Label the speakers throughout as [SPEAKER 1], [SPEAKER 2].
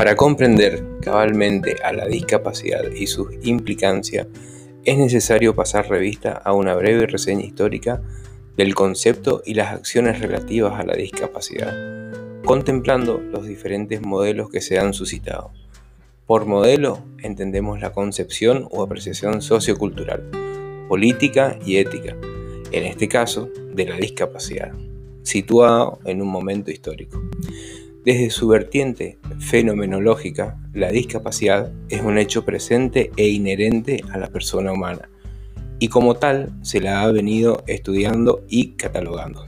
[SPEAKER 1] Para comprender cabalmente a la discapacidad y sus implicancias, es necesario pasar revista a una breve reseña histórica del concepto y las acciones relativas a la discapacidad, contemplando los diferentes modelos que se han suscitado. Por modelo entendemos la concepción o apreciación sociocultural, política y ética, en este caso de la discapacidad, situado en un momento histórico. Desde su vertiente fenomenológica, la discapacidad es un hecho presente e inherente a la persona humana, y como tal se la ha venido estudiando y catalogando.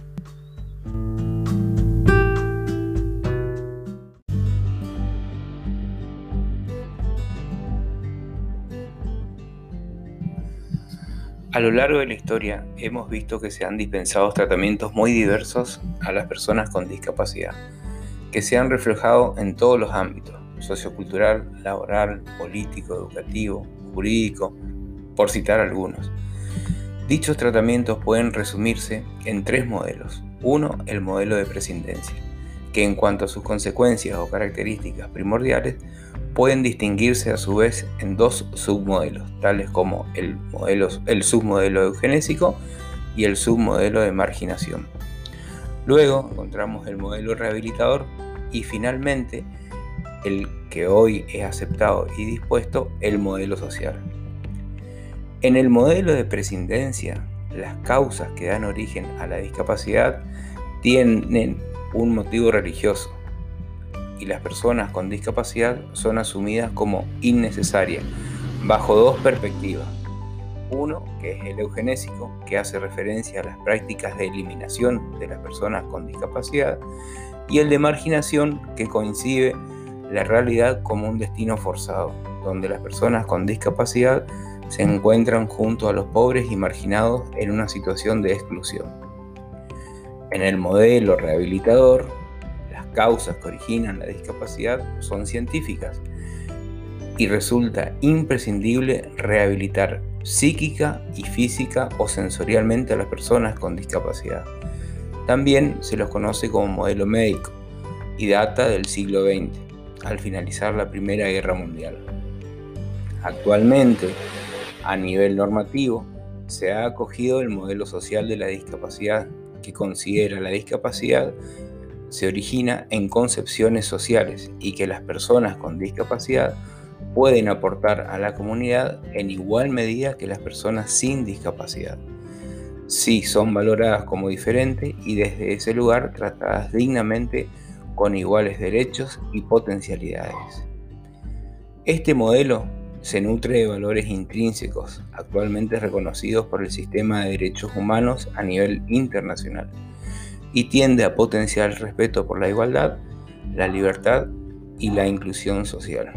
[SPEAKER 1] A lo largo de la historia hemos visto que se han dispensado tratamientos muy diversos a las personas con discapacidad que se han reflejado en todos los ámbitos, sociocultural, laboral, político, educativo, jurídico, por citar algunos. Dichos tratamientos pueden resumirse en tres modelos. Uno, el modelo de prescindencia, que en cuanto a sus consecuencias o características primordiales, pueden distinguirse a su vez en dos submodelos, tales como el, modelo, el submodelo eugenésico y el submodelo de marginación. Luego encontramos el modelo rehabilitador y finalmente el que hoy es aceptado y dispuesto, el modelo social. En el modelo de prescindencia, las causas que dan origen a la discapacidad tienen un motivo religioso y las personas con discapacidad son asumidas como innecesarias bajo dos perspectivas. Uno, que es el eugenésico, que hace referencia a las prácticas de eliminación de las personas con discapacidad, y el de marginación, que coincide la realidad como un destino forzado, donde las personas con discapacidad se encuentran junto a los pobres y marginados en una situación de exclusión. En el modelo rehabilitador, las causas que originan la discapacidad son científicas y resulta imprescindible rehabilitar psíquica y física o sensorialmente a las personas con discapacidad. También se los conoce como modelo médico y data del siglo XX, al finalizar la Primera Guerra Mundial. Actualmente, a nivel normativo, se ha acogido el modelo social de la discapacidad, que considera la discapacidad se origina en concepciones sociales y que las personas con discapacidad pueden aportar a la comunidad en igual medida que las personas sin discapacidad. Si son valoradas como diferentes y desde ese lugar tratadas dignamente con iguales derechos y potencialidades. Este modelo se nutre de valores intrínsecos actualmente reconocidos por el sistema de derechos humanos a nivel internacional y tiende a potenciar el respeto por la igualdad, la libertad y la inclusión social.